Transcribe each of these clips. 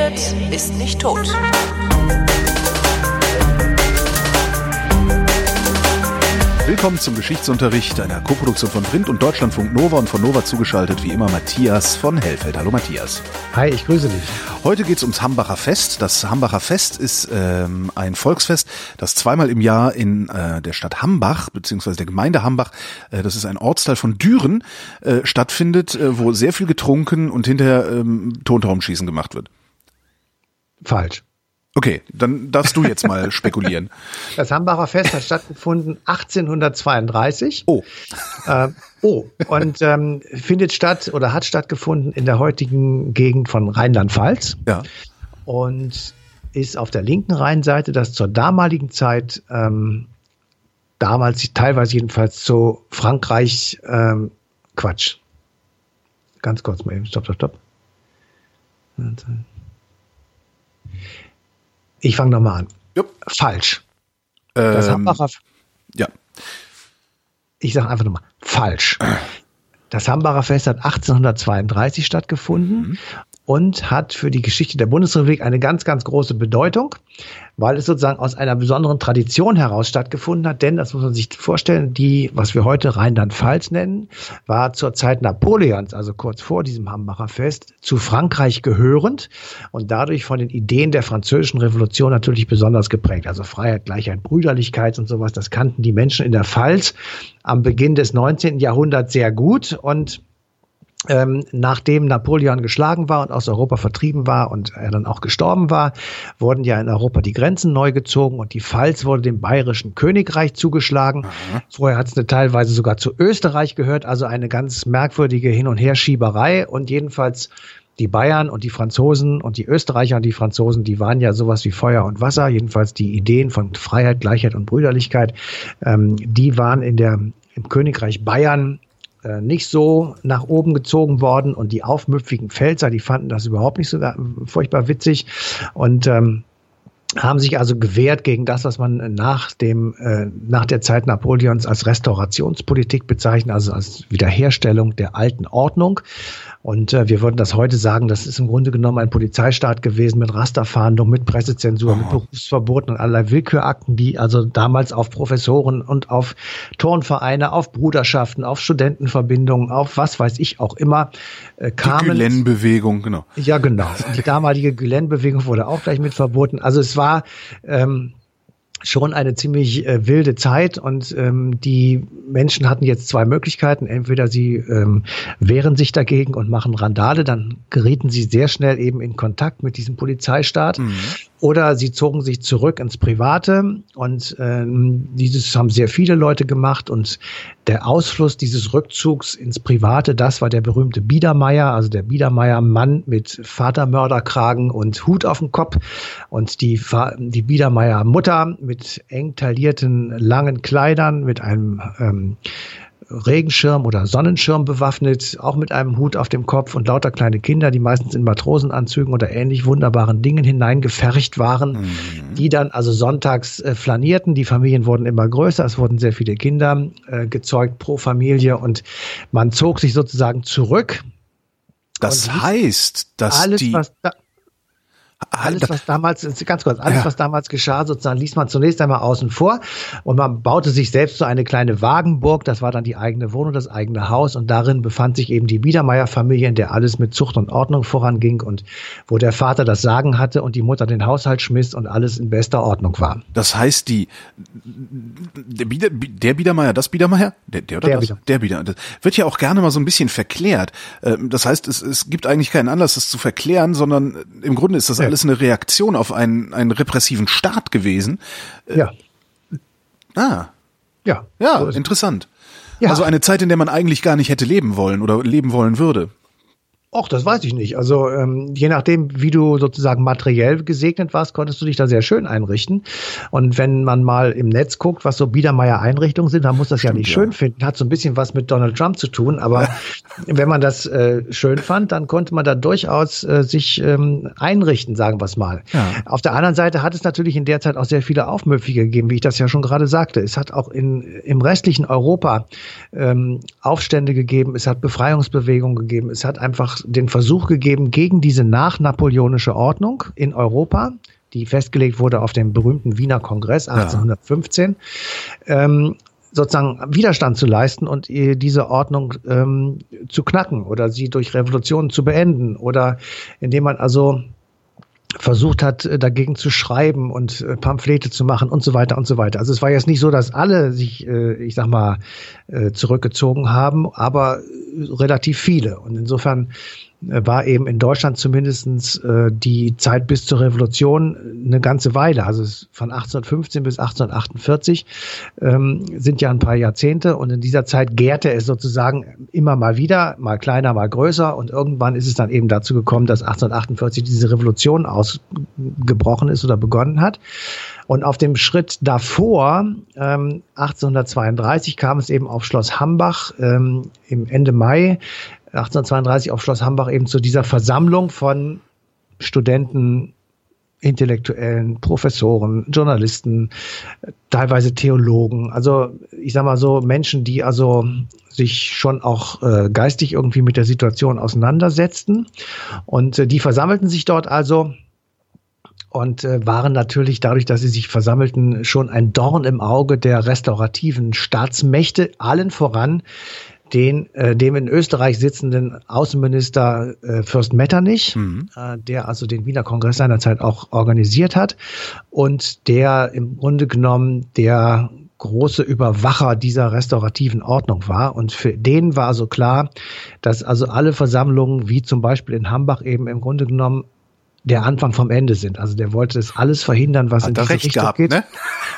redet, ist nicht tot. Willkommen zum Geschichtsunterricht einer Koproduktion von Print und Deutschlandfunk Nova und von Nova zugeschaltet wie immer Matthias von Hellfeld. Hallo Matthias. Hi, ich grüße dich. Heute geht's ums Hambacher Fest. Das Hambacher Fest ist ähm, ein Volksfest, das zweimal im Jahr in äh, der Stadt Hambach beziehungsweise der Gemeinde Hambach, äh, das ist ein Ortsteil von Düren, äh, stattfindet, äh, wo sehr viel getrunken und hinterher ähm, Tontraumschießen gemacht wird. Falsch. Okay, dann darfst du jetzt mal spekulieren. Das Hambacher Fest hat stattgefunden 1832. Oh. Äh, oh, und ähm, findet statt oder hat stattgefunden in der heutigen Gegend von Rheinland-Pfalz. Ja. Und ist auf der linken Rheinseite, das zur damaligen Zeit, ähm, damals teilweise jedenfalls zu Frankreich, ähm, Quatsch. Ganz kurz mal eben, stopp, stopp, stopp. Ich fange nochmal an. Jupp. Falsch. Das Ähm, Hambacher, ja. ich sage einfach nochmal, falsch. Das Hambacher Fest hat 1832 stattgefunden und hat für die Geschichte der Bundesrepublik eine ganz, ganz große Bedeutung, weil es sozusagen aus einer besonderen Tradition heraus stattgefunden hat. Denn, das muss man sich vorstellen, die, was wir heute Rheinland-Pfalz nennen, war zur Zeit Napoleons, also kurz vor diesem Hambacher Fest, zu Frankreich gehörend und dadurch von den Ideen der französischen Revolution natürlich besonders geprägt. Also Freiheit, Gleichheit, Brüderlichkeit und sowas, das kannten die Menschen in der Pfalz am Beginn des 19. Jahrhunderts sehr gut und ähm, nachdem Napoleon geschlagen war und aus Europa vertrieben war und er dann auch gestorben war, wurden ja in Europa die Grenzen neu gezogen und die Pfalz wurde dem bayerischen Königreich zugeschlagen. Vorher hat es teilweise sogar zu Österreich gehört, also eine ganz merkwürdige Hin- und Herschieberei. Und jedenfalls die Bayern und die Franzosen und die Österreicher und die Franzosen, die waren ja sowas wie Feuer und Wasser, jedenfalls die Ideen von Freiheit, Gleichheit und Brüderlichkeit, ähm, die waren in der, im Königreich Bayern nicht so nach oben gezogen worden und die aufmüpfigen Pfälzer, die fanden das überhaupt nicht so furchtbar witzig. Und ähm, haben sich also gewehrt gegen das, was man nach dem äh, nach der Zeit Napoleons als Restaurationspolitik bezeichnet, also als Wiederherstellung der alten Ordnung. Und äh, wir würden das heute sagen, das ist im Grunde genommen ein Polizeistaat gewesen mit Rasterfahndung, mit Pressezensur, mit Berufsverboten und allerlei Willkürakten, die also damals auf Professoren und auf Turnvereine, auf Bruderschaften, auf Studentenverbindungen, auf was weiß ich auch immer äh, Die kamen. Gülen-Bewegung, genau. Ja, genau. Die damalige Gülen-Bewegung wurde auch gleich mit verboten. Also es war ähm, schon eine ziemlich äh, wilde Zeit und ähm, die Menschen hatten jetzt zwei Möglichkeiten. Entweder sie ähm, wehren sich dagegen und machen Randale, dann gerieten sie sehr schnell eben in Kontakt mit diesem Polizeistaat. Oder sie zogen sich zurück ins Private und ähm, dieses haben sehr viele Leute gemacht und der Ausfluss dieses Rückzugs ins Private, das war der berühmte Biedermeier, also der Biedermeier-Mann mit Vatermörderkragen und Hut auf dem Kopf und die, die Biedermeier-Mutter mit eng taillierten langen Kleidern, mit einem ähm, Regenschirm oder Sonnenschirm bewaffnet, auch mit einem Hut auf dem Kopf und lauter kleine Kinder, die meistens in Matrosenanzügen oder ähnlich wunderbaren Dingen hineingefercht waren, die dann also sonntags äh, flanierten. Die Familien wurden immer größer, es wurden sehr viele Kinder äh, gezeugt pro Familie und man zog sich sozusagen zurück. Das heißt, dass alles, die was da, alles, was damals, ganz kurz, alles, Ja. was damals geschah, sozusagen, ließ man zunächst einmal außen vor und man baute sich selbst so eine kleine Wagenburg, das war dann die eigene Wohnung, das eigene Haus und darin befand sich eben die Biedermeier-Familie, in der alles mit Zucht und Ordnung voranging und wo der Vater das Sagen hatte und die Mutter den Haushalt schmiss und alles in bester Ordnung war. Das heißt, die der, Bieder, der Biedermeier, das Biedermeier, der, der oder Der das? Bieder. Der Bieder. Das wird ja auch gerne mal so ein bisschen verklärt. Ähm, Das heißt, es, es gibt eigentlich keinen Anlass, das zu verklären, sondern im Grunde ist das Ja. Alles eine Reaktion auf einen, einen repressiven Staat gewesen. Ja, Ah, ja. ja, so interessant. Ja. Also eine Zeit, in der man eigentlich gar nicht hätte leben wollen oder leben wollen würde. Och, das weiß ich nicht. Also ähm, je nachdem, wie du sozusagen materiell gesegnet warst, konntest du dich da sehr schön einrichten. Und wenn man mal im Netz guckt, was so Biedermeier-Einrichtungen sind, dann muss das ja nicht ja. schön finden. Hat so ein bisschen was mit Donald Trump zu tun. Aber wenn man das äh, schön fand, dann konnte man da durchaus äh, sich ähm, einrichten, sagen wir es mal. Ja. Auf der anderen Seite hat es natürlich in der Zeit auch sehr viele Aufmüpfige gegeben, wie ich das ja schon gerade sagte. Es hat auch in, im restlichen Europa ähm, Aufstände gegeben, es hat Befreiungsbewegungen gegeben, es hat einfach auch den Versuch gegeben, gegen diese nachnapoleonische Ordnung in Europa, die festgelegt wurde auf dem berühmten Wiener Kongress 1815, ja. ähm, sozusagen Widerstand zu leisten und diese Ordnung ähm, zu knacken oder sie durch Revolutionen zu beenden oder indem man also versucht hat, äh, dagegen zu schreiben und äh, Pamphlete zu machen und so weiter und so weiter. Also es war jetzt nicht so, dass alle sich, äh, ich sag mal, zurückgezogen haben, aber relativ viele. Und insofern war eben in Deutschland zumindestens äh, die Zeit bis zur Revolution eine ganze Weile. Also von 1815 bis 1848 ähm, sind ja ein paar Jahrzehnte und in dieser Zeit gärte es sozusagen immer mal wieder, mal kleiner, mal größer und irgendwann ist es dann eben dazu gekommen, dass 1848 diese Revolution ausgebrochen ist oder begonnen hat. Und auf dem Schritt davor, ähm, 1832, kam es eben auf Schloss Hambach ähm, im Ende Mai 1832 auf Schloss Hambach eben zu dieser Versammlung von Studenten, Intellektuellen, Professoren, Journalisten, teilweise Theologen. Also ich sag mal so Menschen, die also sich schon auch äh, geistig irgendwie mit der Situation auseinandersetzten. Und äh, die versammelten sich dort also und äh, waren natürlich dadurch, dass sie sich versammelten, schon ein Dorn im Auge der restaurativen Staatsmächte, allen voran den äh, dem in Österreich sitzenden Außenminister äh, Fürst Metternich, mhm. äh, der also den Wiener Kongress seinerzeit auch organisiert hat und der im Grunde genommen der große Überwacher dieser restaurativen Ordnung war. Und für den war also klar, dass also alle Versammlungen, wie zum Beispiel in Hambach eben im Grunde genommen der Anfang vom Ende sind. Also der wollte das alles verhindern, was Hat in diese recht Richtung gehabt, geht. Ne?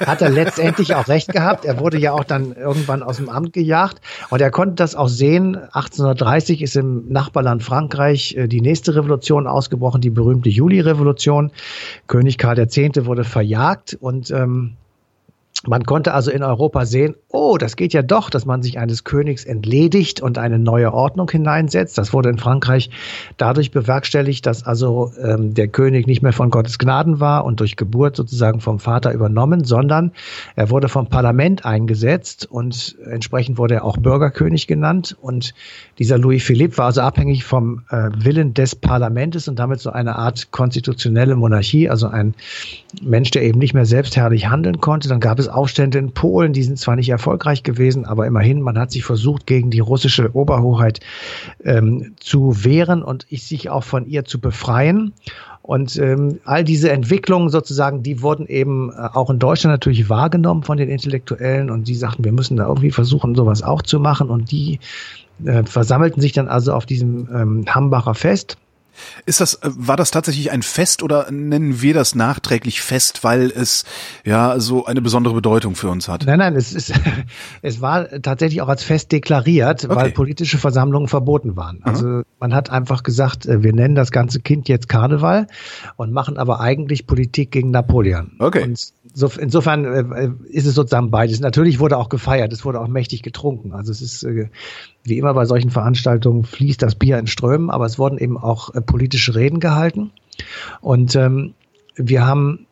Hat er letztendlich auch recht gehabt. Er wurde ja auch dann irgendwann aus dem Amt gejagt und er konnte das auch sehen. 1830 ist im Nachbarland Frankreich äh, die nächste Revolution ausgebrochen, die berühmte Juli-Revolution. König Karl X. wurde verjagt und ähm, man konnte also in Europa sehen, oh, das geht ja doch, dass man sich eines Königs entledigt und eine neue Ordnung hineinsetzt. Das wurde in Frankreich dadurch bewerkstelligt, dass also ähm, der König nicht mehr von Gottes Gnaden war und durch Geburt sozusagen vom Vater übernommen, sondern er wurde vom Parlament eingesetzt und entsprechend wurde er auch Bürgerkönig genannt. Und dieser Louis Philippe war also abhängig vom äh, Willen des Parlamentes und damit so eine Art konstitutionelle Monarchie, also ein Mensch, der eben nicht mehr selbstherrlich handeln konnte. Dann gab es Aufstände in Polen, die sind zwar nicht erfolgreich gewesen, aber immerhin, man hat sich versucht, gegen die russische Oberhoheit ähm, zu wehren und sich auch von ihr zu befreien. Und ähm, all diese Entwicklungen sozusagen, die wurden eben äh, auch in Deutschland natürlich wahrgenommen von den Intellektuellen und die sagten, wir müssen da irgendwie versuchen, sowas auch zu machen. Und die äh, versammelten sich dann also auf diesem ähm, Hambacher Fest ist das, äh, war das tatsächlich ein Fest oder nennen wir das nachträglich Fest, weil es ja so eine besondere Bedeutung für uns hat? Nein, nein, es ist, es war tatsächlich auch als Fest deklariert, okay. weil politische Versammlungen verboten waren. Also mhm. man hat einfach gesagt, äh, wir nennen das ganze Kind jetzt Karneval und machen aber eigentlich Politik gegen Napoleon. Okay. Und insofern äh, ist es sozusagen beides. Natürlich wurde auch gefeiert, es wurde auch mächtig getrunken. Also es ist äh, wie immer bei solchen Veranstaltungen fließt das Bier in Strömen, aber es wurden eben auch äh, politische Reden gehalten. Und ähm, wir haben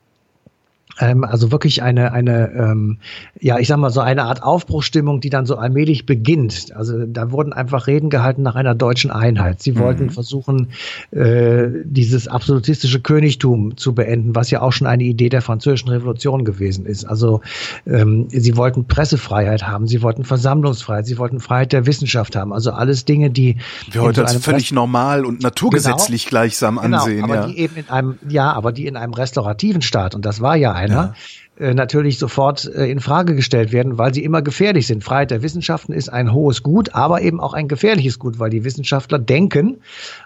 ähm, also wirklich eine, eine ähm, ja, ich sag mal so eine Art Aufbruchstimmung, die dann so allmählich beginnt. Also da wurden einfach Reden gehalten nach einer deutschen Einheit. Sie wollten mhm. versuchen, äh, dieses absolutistische Königtum zu beenden, was ja auch schon eine Idee der französischen Revolution gewesen ist. Also ähm, sie wollten Pressefreiheit haben, sie wollten Versammlungsfreiheit, sie wollten Freiheit der Wissenschaft haben. Also alles Dinge, die wir heute als völlig Rest normal und naturgesetzlich genau, gleichsam ansehen. Genau, aber ja. die eben in einem, ja, aber die in einem restaurativen Staat, und das war ja einer, ja. äh, natürlich sofort äh, in Frage gestellt werden, weil sie immer gefährlich sind. Freiheit der Wissenschaften ist ein hohes Gut, aber eben auch ein gefährliches Gut, weil die Wissenschaftler denken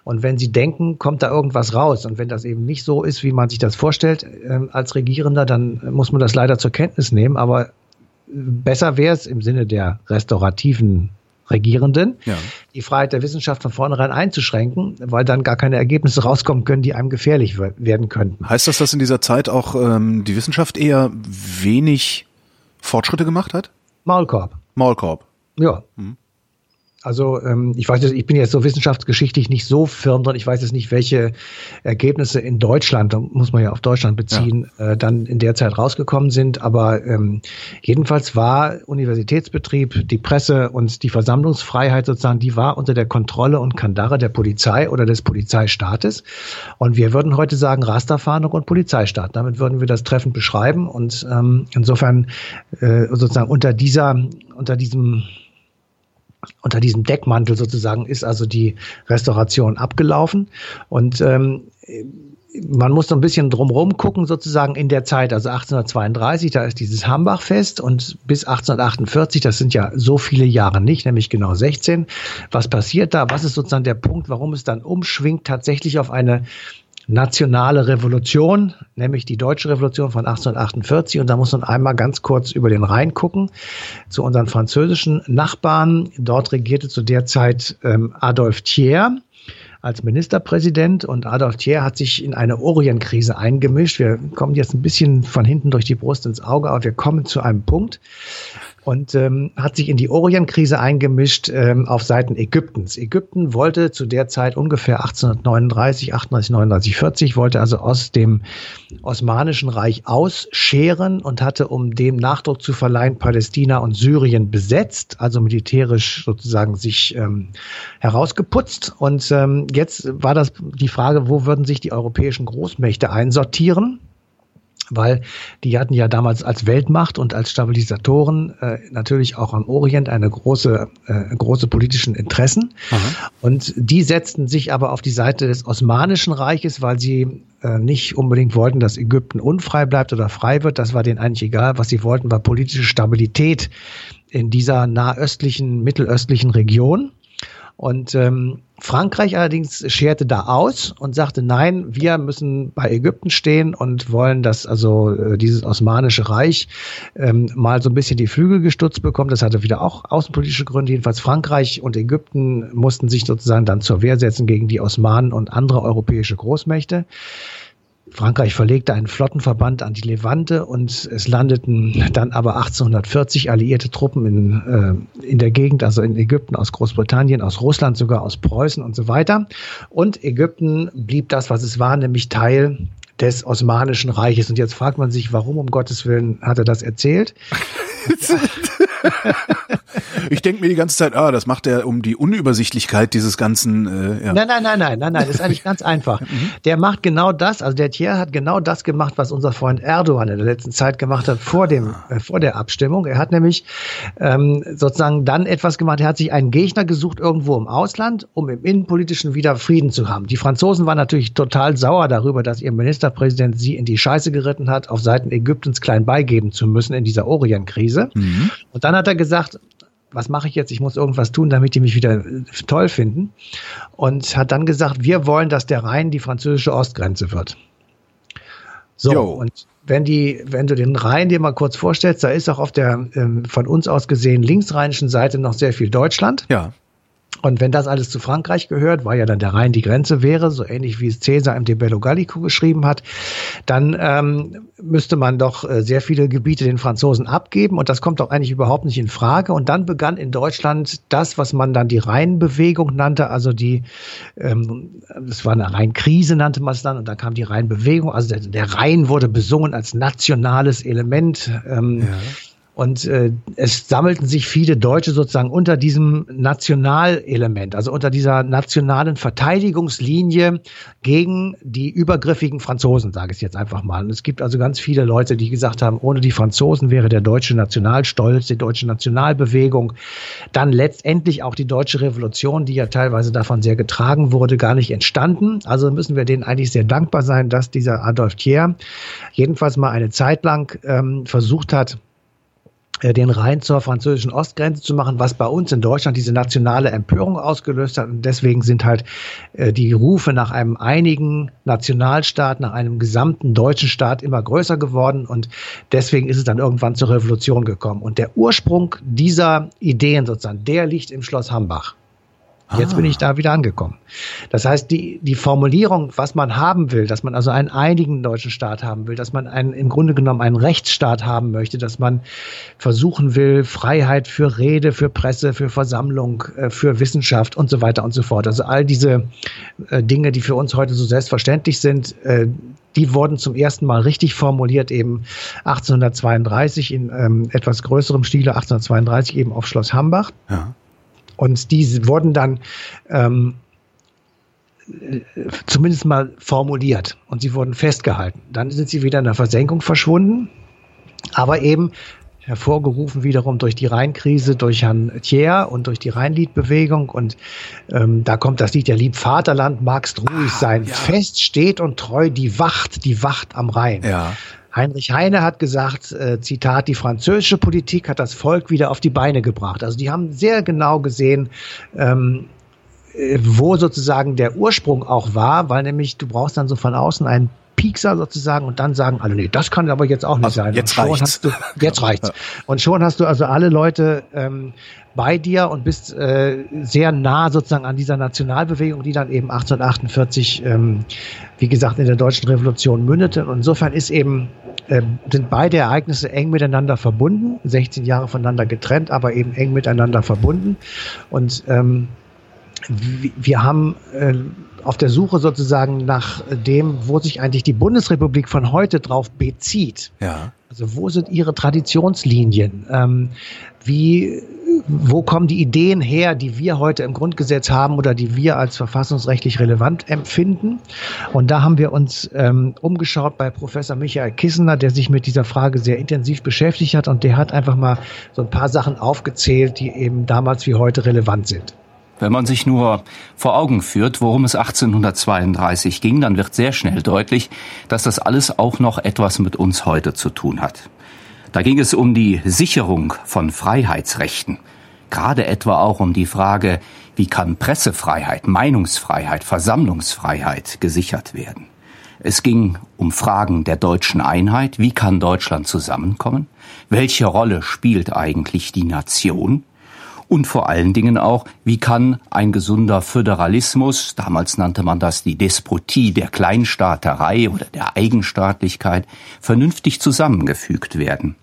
und wenn sie denken, kommt da irgendwas raus. Und wenn das eben nicht so ist, wie man sich das vorstellt äh, als Regierender, dann muss man das leider zur Kenntnis nehmen. Aber besser wäre es im Sinne der restaurativen Regierenden, ja. die Freiheit der Wissenschaft von vornherein einzuschränken, weil dann gar keine Ergebnisse rauskommen können, die einem gefährlich werden könnten. Heißt das, dass in dieser Zeit auch ähm, die Wissenschaft eher wenig Fortschritte gemacht hat? Maulkorb. Maulkorb. Ja. Hm. Also ähm, ich weiß jetzt, ich bin jetzt so wissenschaftsgeschichtlich nicht so firm drin. Ich weiß jetzt nicht, welche Ergebnisse in Deutschland, da muss man ja auf Deutschland beziehen, ja. äh, dann in der Zeit rausgekommen sind. Aber ähm, jedenfalls war Universitätsbetrieb, die Presse und die Versammlungsfreiheit sozusagen, die war unter der Kontrolle und Kandare der Polizei oder des Polizeistaates. Und wir würden heute sagen Rasterfahndung und Polizeistaat. Damit würden wir das treffend beschreiben. Und ähm, insofern äh, sozusagen unter dieser, unter diesem unter diesem Deckmantel sozusagen ist also die Restauration abgelaufen und ähm, man muss so ein bisschen drumherum gucken, sozusagen in der Zeit, also 1832, da ist dieses Hambachfest und bis 1848, das sind ja so viele Jahre nicht, nämlich genau 16. Was passiert da? Was ist sozusagen der Punkt, warum es dann umschwingt tatsächlich auf eine nationale Revolution, nämlich die deutsche Revolution von 1848. Und da muss man einmal ganz kurz über den Rhein gucken zu unseren französischen Nachbarn. Dort regierte zu der Zeit ähm, Adolphe Thiers als Ministerpräsident und Adolf Thiers hat sich in eine Orienkrise eingemischt. Wir kommen jetzt ein bisschen von hinten durch die Brust ins Auge, aber wir kommen zu einem Punkt und ähm, hat sich in die Orienkrise eingemischt ähm, auf Seiten Ägyptens. Ägypten wollte zu der Zeit ungefähr 1839, 38, 39, 40, wollte also aus dem Osmanischen Reich ausscheren und hatte, um dem Nachdruck zu verleihen, Palästina und Syrien besetzt, also militärisch sozusagen sich ähm, herausgeputzt. Und ähm, jetzt war das die Frage, wo würden sich die europäischen Großmächte einsortieren? Weil die hatten ja damals als Weltmacht und als Stabilisatoren äh, natürlich auch am Orient eine große, äh, große politischen Interessen. Aha. Und die setzten sich aber auf die Seite des Osmanischen Reiches, weil sie äh, nicht unbedingt wollten, dass Ägypten unfrei bleibt oder frei wird. Das war denen eigentlich egal. Was sie wollten, war politische Stabilität in dieser nahöstlichen, mittelöstlichen Region. Und ähm, Frankreich allerdings scherte da aus und sagte, nein, wir müssen bei Ägypten stehen und wollen, dass also äh, dieses Osmanische Reich ähm, mal so ein bisschen die Flügel gestutzt bekommt. Das hatte wieder auch außenpolitische Gründe. Jedenfalls Frankreich und Ägypten mussten sich sozusagen dann zur Wehr setzen gegen die Osmanen und andere europäische Großmächte. Frankreich verlegte einen Flottenverband an die Levante und es landeten dann aber 1840 alliierte Truppen in, äh, in der Gegend, also in Ägypten, aus Großbritannien, aus Russland, sogar aus Preußen und so weiter. Und Ägypten blieb das, was es war, nämlich Teil des Osmanischen Reiches. Und jetzt fragt man sich, warum um Gottes Willen hat er das erzählt? ich denke mir die ganze Zeit, ah, das macht er um die Unübersichtlichkeit dieses ganzen. Äh, ja. Nein, nein, nein, nein, nein, nein, das ist eigentlich ganz einfach. Mhm. Der macht genau das, also der Thier hat genau das gemacht, was unser Freund Erdogan in der letzten Zeit gemacht hat vor dem, äh, vor der Abstimmung. Er hat nämlich ähm, sozusagen dann etwas gemacht. Er hat sich einen Gegner gesucht irgendwo im Ausland, um im innenpolitischen wieder Frieden zu haben. Die Franzosen waren natürlich total sauer darüber, dass ihr Ministerpräsident sie in die Scheiße geritten hat, auf Seiten Ägyptens klein beigeben zu müssen in dieser Orienkrise. Mhm. Und dann hat er gesagt, was mache ich jetzt? Ich muss irgendwas tun, damit die mich wieder toll finden. Und hat dann gesagt, wir wollen, dass der Rhein die französische Ostgrenze wird. So, jo. und wenn die, wenn du den Rhein dir mal kurz vorstellst, da ist auch auf der ähm, von uns aus gesehen linksrheinischen Seite noch sehr viel Deutschland. Ja. Und wenn das alles zu Frankreich gehört, weil ja dann der Rhein die Grenze wäre, so ähnlich wie es Caesar im De Bello Gallico geschrieben hat, dann ähm, müsste man doch äh, sehr viele Gebiete den Franzosen abgeben und das kommt doch eigentlich überhaupt nicht in Frage. Und dann begann in Deutschland das, was man dann die Rheinbewegung nannte, also die, ähm, das war eine Rheinkrise nannte man es dann und dann kam die Rheinbewegung, also der, der Rhein wurde besungen als nationales Element. Ähm, ja und äh, es sammelten sich viele Deutsche sozusagen unter diesem Nationalelement, also unter dieser nationalen Verteidigungslinie gegen die übergriffigen Franzosen, sage ich jetzt einfach mal. Und es gibt also ganz viele Leute, die gesagt haben, ohne die Franzosen wäre der deutsche Nationalstolz, die deutsche Nationalbewegung, dann letztendlich auch die deutsche Revolution, die ja teilweise davon sehr getragen wurde, gar nicht entstanden. Also müssen wir denen eigentlich sehr dankbar sein, dass dieser Adolf Thiers jedenfalls mal eine Zeit lang ähm, versucht hat, den Rhein zur französischen Ostgrenze zu machen, was bei uns in Deutschland diese nationale Empörung ausgelöst hat. Und deswegen sind halt äh, die Rufe nach einem einigen Nationalstaat, nach einem gesamten deutschen Staat immer größer geworden. Und deswegen ist es dann irgendwann zur Revolution gekommen. Und der Ursprung dieser Ideen sozusagen, der liegt im Schloss Hambach. Jetzt ah. bin ich da wieder angekommen. Das heißt, die, die Formulierung, was man haben will, dass man also einen einigen deutschen Staat haben will, dass man einen, im Grunde genommen einen Rechtsstaat haben möchte, dass man versuchen will, Freiheit für Rede, für Presse, für Versammlung, äh, für Wissenschaft und so weiter und so fort. Also all diese äh, Dinge, die für uns heute so selbstverständlich sind, äh, die wurden zum ersten Mal richtig formuliert eben 1832 in ähm, etwas größerem Stile, 1832 eben auf Schloss Hambach. Ja. Und die wurden dann ähm, zumindest mal formuliert und sie wurden festgehalten. Dann sind sie wieder in der Versenkung verschwunden, aber eben hervorgerufen wiederum durch die Rheinkrise, durch Herrn Thier und durch die Rheinliedbewegung. Und ähm, da kommt das Lied, der Lieb Vaterland, magst ruhig ah, sein. Ja. Fest steht und treu die Wacht, die Wacht am Rhein. Ja. Heinrich Heine hat gesagt, äh, Zitat, die französische Politik hat das Volk wieder auf die Beine gebracht. Also die haben sehr genau gesehen, ähm, äh, wo sozusagen der Ursprung auch war, weil nämlich du brauchst dann so von außen einen Piekser sozusagen und dann sagen alle, nee, das kann aber jetzt auch nicht also sein. Jetzt reicht's. Du, jetzt reicht's. Und schon hast du also alle Leute ähm, bei dir und bist äh, sehr nah sozusagen an dieser Nationalbewegung, die dann eben 1848, ähm, wie gesagt, in der deutschen Revolution mündete. Und insofern ist eben äh, sind beide Ereignisse eng miteinander verbunden, 16 Jahre voneinander getrennt, aber eben eng miteinander verbunden. Und ähm, wir haben äh, auf der Suche sozusagen nach dem, wo sich eigentlich die Bundesrepublik von heute drauf bezieht. Ja. Also wo sind ihre Traditionslinien? Ähm, wie, wo kommen die Ideen her, die wir heute im Grundgesetz haben oder die wir als verfassungsrechtlich relevant empfinden? Und da haben wir uns ähm, umgeschaut bei Professor Michael Kissener, der sich mit dieser Frage sehr intensiv beschäftigt hat und der hat einfach mal so ein paar Sachen aufgezählt, die eben damals wie heute relevant sind. Wenn man sich nur vor Augen führt, worum es 1832 ging, dann wird sehr schnell deutlich, dass das alles auch noch etwas mit uns heute zu tun hat. Da ging es um die Sicherung von Freiheitsrechten, gerade etwa auch um die Frage, wie kann Pressefreiheit, Meinungsfreiheit, Versammlungsfreiheit gesichert werden. Es ging um Fragen der deutschen Einheit, wie kann Deutschland zusammenkommen, welche Rolle spielt eigentlich die Nation, und vor allen Dingen auch, wie kann ein gesunder Föderalismus, damals nannte man das die Despotie der Kleinstaaterei oder der Eigenstaatlichkeit, vernünftig zusammengefügt werden.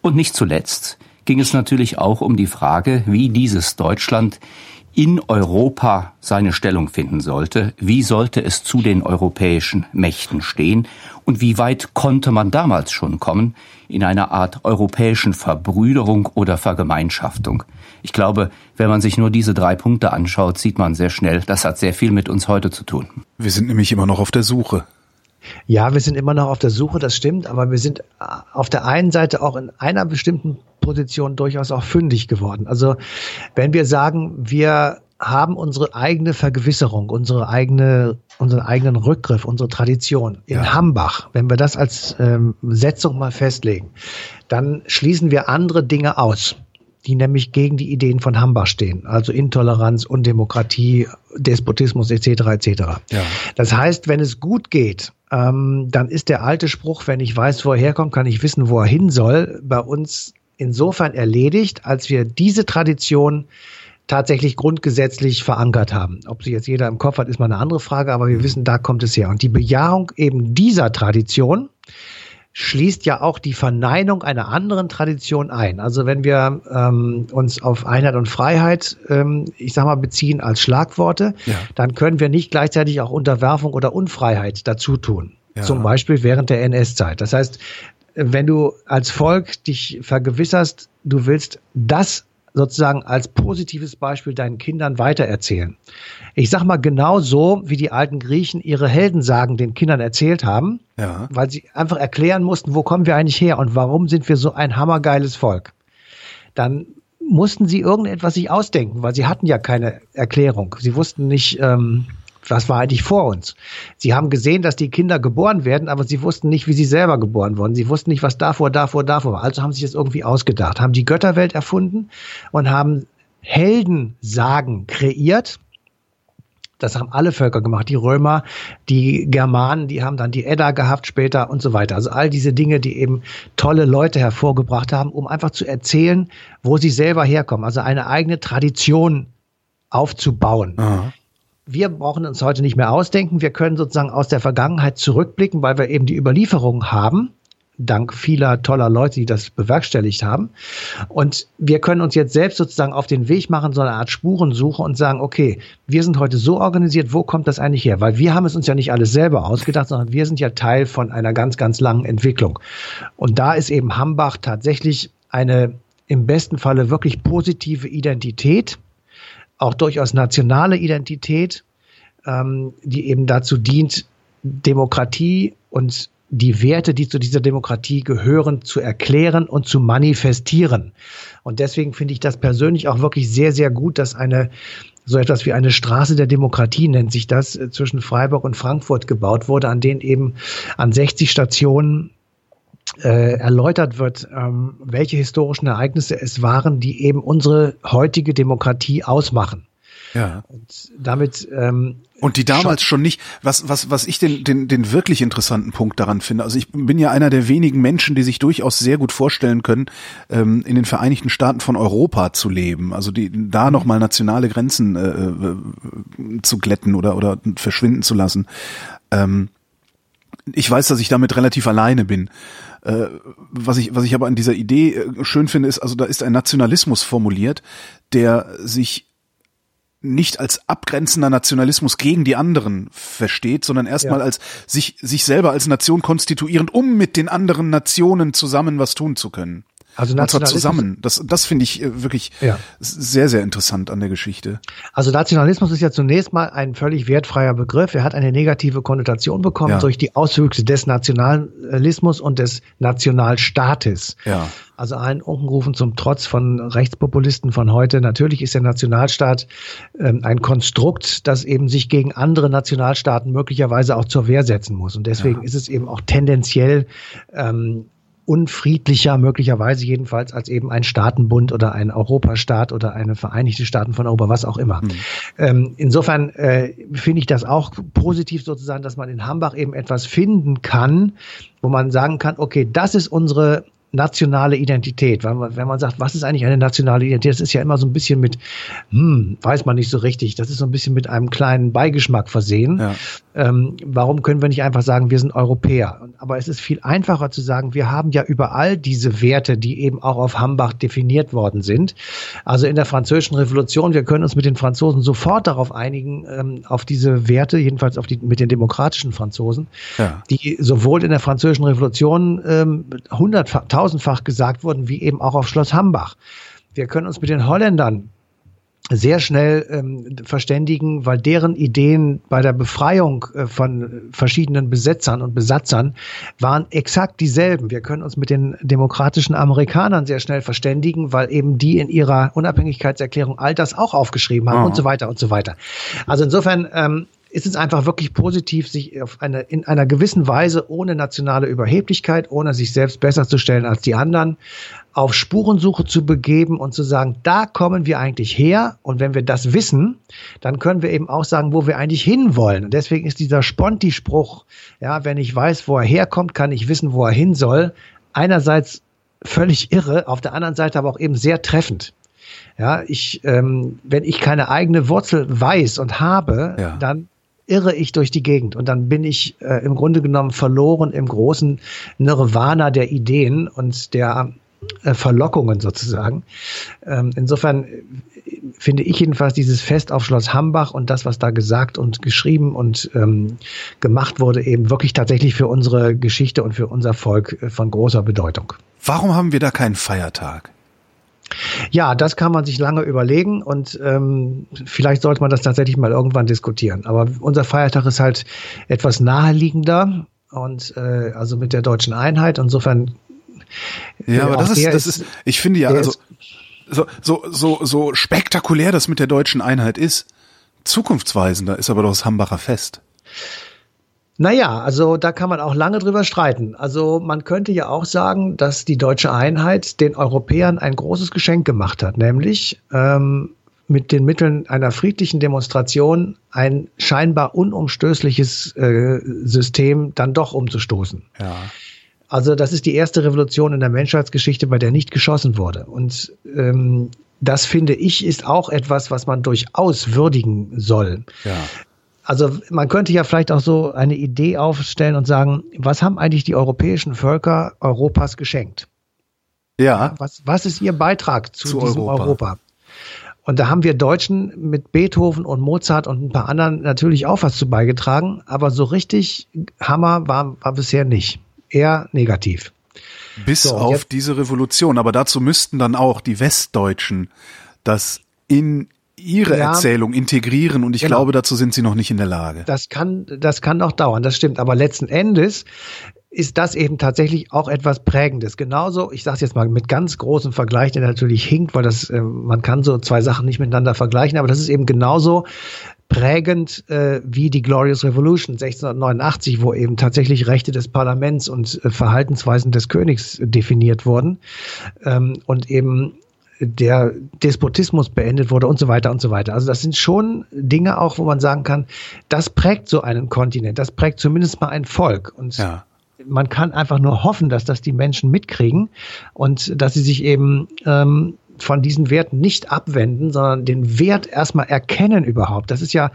Und nicht zuletzt ging es natürlich auch um die Frage, wie dieses Deutschland in Europa seine Stellung finden sollte, wie sollte es zu den europäischen Mächten stehen und wie weit konnte man damals schon kommen in einer Art europäischen Verbrüderung oder Vergemeinschaftung. Ich glaube, wenn man sich nur diese drei Punkte anschaut, sieht man sehr schnell, das hat sehr viel mit uns heute zu tun. Wir sind nämlich immer noch auf der Suche. Ja, wir sind immer noch auf der Suche, das stimmt, aber wir sind auf der einen Seite auch in einer bestimmten Position durchaus auch fündig geworden. Also wenn wir sagen, wir haben unsere eigene Vergewisserung, unsere eigene, unseren eigenen Rückgriff, unsere Tradition in ja. Hambach, wenn wir das als ähm, Setzung mal festlegen, dann schließen wir andere Dinge aus die nämlich gegen die Ideen von Hambach stehen, also Intoleranz, Undemokratie, Despotismus etc. etc. Ja. Das heißt, wenn es gut geht, ähm, dann ist der alte Spruch, wenn ich weiß, wo er herkommt, kann ich wissen, wo er hin soll, bei uns insofern erledigt, als wir diese Tradition tatsächlich grundgesetzlich verankert haben. Ob sie jetzt jeder im Kopf hat, ist mal eine andere Frage, aber wir wissen, da kommt es her. Und die Bejahung eben dieser Tradition, schließt ja auch die Verneinung einer anderen Tradition ein. Also wenn wir ähm, uns auf Einheit und Freiheit, ähm, ich sag mal, beziehen als Schlagworte, ja. dann können wir nicht gleichzeitig auch Unterwerfung oder Unfreiheit dazu tun. Ja. Zum Beispiel während der NS-Zeit. Das heißt, wenn du als Volk dich vergewisserst, du willst das sozusagen als positives Beispiel deinen Kindern weitererzählen. Ich sag mal genau so, wie die alten Griechen ihre Heldensagen den Kindern erzählt haben, ja. weil sie einfach erklären mussten, wo kommen wir eigentlich her und warum sind wir so ein hammergeiles Volk. Dann mussten sie irgendetwas sich ausdenken, weil sie hatten ja keine Erklärung. Sie wussten nicht, ähm, was war eigentlich vor uns? Sie haben gesehen, dass die Kinder geboren werden, aber sie wussten nicht, wie sie selber geboren wurden. Sie wussten nicht, was davor, davor, davor war. Also haben sie das irgendwie ausgedacht, haben die Götterwelt erfunden und haben Heldensagen kreiert. Das haben alle Völker gemacht. Die Römer, die Germanen, die haben dann die Edda gehabt später und so weiter. Also all diese Dinge, die eben tolle Leute hervorgebracht haben, um einfach zu erzählen, wo sie selber herkommen. Also eine eigene Tradition aufzubauen. Aha. Wir brauchen uns heute nicht mehr ausdenken. Wir können sozusagen aus der Vergangenheit zurückblicken, weil wir eben die Überlieferung haben dank vieler toller Leute, die das bewerkstelligt haben. Und wir können uns jetzt selbst sozusagen auf den Weg machen, so eine Art Spurensuche und sagen, okay, wir sind heute so organisiert, wo kommt das eigentlich her? Weil wir haben es uns ja nicht alles selber ausgedacht, sondern wir sind ja Teil von einer ganz, ganz langen Entwicklung. Und da ist eben Hambach tatsächlich eine im besten Falle wirklich positive Identität, auch durchaus nationale Identität, ähm, die eben dazu dient, Demokratie und die Werte, die zu dieser Demokratie gehören, zu erklären und zu manifestieren. Und deswegen finde ich das persönlich auch wirklich sehr, sehr gut, dass eine so etwas wie eine Straße der Demokratie nennt sich das äh, zwischen Freiburg und Frankfurt gebaut wurde, an denen eben an 60 Stationen äh, erläutert wird, ähm, welche historischen Ereignisse es waren, die eben unsere heutige Demokratie ausmachen. Ja. Und damit ähm, und die damals schon, nicht, was, was, was ich den, den, den wirklich interessanten Punkt daran finde. Also ich bin ja einer der wenigen Menschen, die sich durchaus sehr gut vorstellen können, ähm, in den Vereinigten Staaten von Europa zu leben. Also die da mhm. nochmal nationale Grenzen äh, äh, zu glätten oder, oder verschwinden zu lassen. Ähm, ich weiß, dass ich damit relativ alleine bin. Äh, was ich, was ich aber an dieser Idee äh, schön finde, ist, also da ist ein Nationalismus formuliert, der sich nicht als abgrenzender Nationalismus gegen die anderen versteht, sondern erstmal ja. als sich, sich selber als Nation konstituierend, um mit den anderen Nationen zusammen was tun zu können. Also Und zwar zusammen. Das, das finde ich äh, wirklich ja. sehr, sehr interessant an der Geschichte. Also Nationalismus ist ja zunächst mal ein völlig wertfreier Begriff. Er hat eine negative Konnotation bekommen ja. durch die Auswüchse des Nationalismus und des Nationalstaates. Ja. Also allen Unkenrufen zum Trotz von Rechtspopulisten von heute. Natürlich ist der Nationalstaat ähm, ein Konstrukt, das eben sich gegen andere Nationalstaaten möglicherweise auch zur Wehr setzen muss. Und deswegen ja. ist es eben auch tendenziell ähm, unfriedlicher, möglicherweise jedenfalls, als eben ein Staatenbund oder ein Europastaat oder eine Vereinigte Staaten von Europa, was auch immer. Mhm. Ähm, insofern äh, finde ich das auch positiv sozusagen, dass man in Hambach eben etwas finden kann, wo man sagen kann, okay, das ist unsere nationale Identität. Wenn man, wenn man sagt, was ist eigentlich eine nationale Identität, das ist ja immer so ein bisschen mit, hm, weiß man nicht so richtig. Das ist so ein bisschen mit einem kleinen Beigeschmack versehen. Ja. Ähm, warum können wir nicht einfach sagen, wir sind Europäer? Aber es ist viel einfacher zu sagen, wir haben ja überall diese Werte, die eben auch auf Hambach definiert worden sind. Also in der französischen Revolution, wir können uns mit den Franzosen sofort darauf einigen, ähm, auf diese Werte, jedenfalls auf die, mit den demokratischen Franzosen, ja. die sowohl in der französischen Revolution ähm, hundertfach, tausendfach gesagt wurden, wie eben auch auf Schloss Hambach. Wir können uns mit den Holländern sehr schnell ähm, verständigen, weil deren Ideen bei der Befreiung äh, von verschiedenen Besetzern und Besatzern waren exakt dieselben. Wir können uns mit den demokratischen Amerikanern sehr schnell verständigen, weil eben die in ihrer Unabhängigkeitserklärung all das auch aufgeschrieben haben oh. und so weiter und so weiter. Also insofern ähm, ist es einfach wirklich positiv, sich auf eine, in einer gewissen Weise ohne nationale Überheblichkeit, ohne sich selbst besser zu stellen als die anderen, auf Spurensuche zu begeben und zu sagen, da kommen wir eigentlich her. Und wenn wir das wissen, dann können wir eben auch sagen, wo wir eigentlich hinwollen. Und deswegen ist dieser Sponti-Spruch, ja, wenn ich weiß, wo er herkommt, kann ich wissen, wo er hin soll. Einerseits völlig irre, auf der anderen Seite aber auch eben sehr treffend. Ja, ich, ähm, wenn ich keine eigene Wurzel weiß und habe, ja. dann irre ich durch die Gegend und dann bin ich äh, im Grunde genommen verloren im großen Nirvana der Ideen und der äh, Verlockungen sozusagen. Ähm, insofern äh, finde ich jedenfalls dieses Fest auf Schloss Hambach und das, was da gesagt und geschrieben und ähm, gemacht wurde, eben wirklich tatsächlich für unsere Geschichte und für unser Volk äh, von großer Bedeutung. Warum haben wir da keinen Feiertag? Ja, das kann man sich lange überlegen und ähm, vielleicht sollte man das tatsächlich mal irgendwann diskutieren. Aber unser Feiertag ist halt etwas naheliegender und äh, also mit der deutschen Einheit. Insofern. Ja, aber das ist, das ist, ich finde ja, also so, so, so, so spektakulär das mit der deutschen Einheit ist, zukunftsweisender ist aber doch das Hambacher Fest. Naja, also da kann man auch lange drüber streiten. Also man könnte ja auch sagen, dass die deutsche Einheit den Europäern ein großes Geschenk gemacht hat, nämlich ähm, mit den Mitteln einer friedlichen Demonstration ein scheinbar unumstößliches äh, System dann doch umzustoßen. Ja. Also das ist die erste Revolution in der Menschheitsgeschichte, bei der nicht geschossen wurde. Und ähm, das finde ich ist auch etwas, was man durchaus würdigen soll. Ja. Also man könnte ja vielleicht auch so eine Idee aufstellen und sagen, was haben eigentlich die europäischen Völker Europas geschenkt? Ja. Was, was ist ihr Beitrag zu, Zu diesem Europa. Europa? Und da haben wir Deutschen mit Beethoven und Mozart und ein paar anderen natürlich auch was zu beigetragen, aber so richtig Hammer war, war bisher nicht. Eher negativ. Bis So, auf jetzt- diese Revolution. Aber dazu müssten dann auch die Westdeutschen das in ihre Ja. Erzählung integrieren und ich Genau. glaube, dazu sind sie noch nicht in der Lage. Das kann, das kann noch dauern, das stimmt. Aber letzten Endes ist das eben tatsächlich auch etwas Prägendes. Genauso, ich sage es jetzt mal mit ganz großem Vergleich, der natürlich hinkt, weil das, äh, man kann so zwei Sachen nicht miteinander vergleichen, aber das ist eben genauso prägend äh, wie die Glorious Revolution 1689, wo eben tatsächlich Rechte des Parlaments und äh, Verhaltensweisen des Königs definiert wurden ähm, und eben der Despotismus beendet wurde und so weiter und so weiter. Also das sind schon Dinge auch, wo man sagen kann, das prägt so einen Kontinent, das prägt zumindest mal ein Volk. Und Ja. man kann einfach nur hoffen, dass das die Menschen mitkriegen und dass sie sich eben ähm, von diesen Werten nicht abwenden, sondern den Wert erstmal erkennen überhaupt. Das ist ja,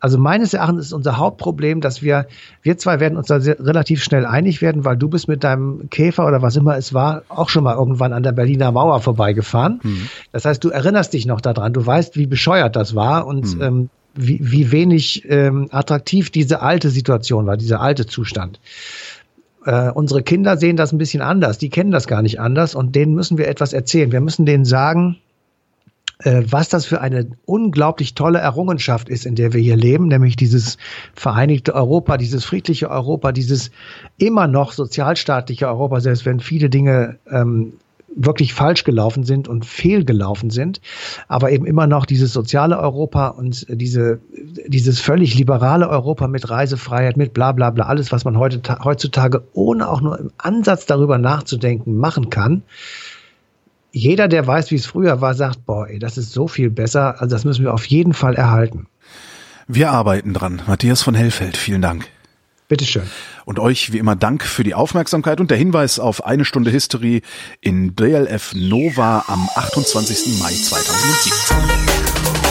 also meines Erachtens ist unser Hauptproblem, dass wir, wir zwei werden uns da sehr, relativ schnell einig werden, weil du bist mit deinem Käfer oder was immer es war, auch schon mal irgendwann an der Berliner Mauer vorbeigefahren. Das heißt, du erinnerst dich noch daran, du weißt, wie bescheuert das war und ähm, wie, wie wenig ähm, attraktiv diese alte Situation war, dieser alte Zustand. Äh, unsere Kinder sehen das ein bisschen anders, die kennen das gar nicht anders und denen müssen wir etwas erzählen. Wir müssen denen sagen, äh, was das für eine unglaublich tolle Errungenschaft ist, in der wir hier leben, nämlich dieses vereinigte Europa, dieses friedliche Europa, dieses immer noch sozialstaatliche Europa, selbst wenn viele Dinge ähm, wirklich falsch gelaufen sind und fehlgelaufen sind, aber eben immer noch dieses soziale Europa und diese, dieses völlig liberale Europa mit Reisefreiheit, mit bla bla bla, alles, was man heute, heutzutage ohne auch nur im Ansatz darüber nachzudenken machen kann. Jeder, der weiß, wie es früher war, sagt, boah, ey, das ist so viel besser, also das müssen wir auf jeden Fall erhalten. Wir arbeiten dran. Matthias von Hellfeld, vielen Dank. Bitteschön. Und euch wie immer Dank für die Aufmerksamkeit und der Hinweis auf eine Stunde History in DLF Nova am 28. Mai 2017.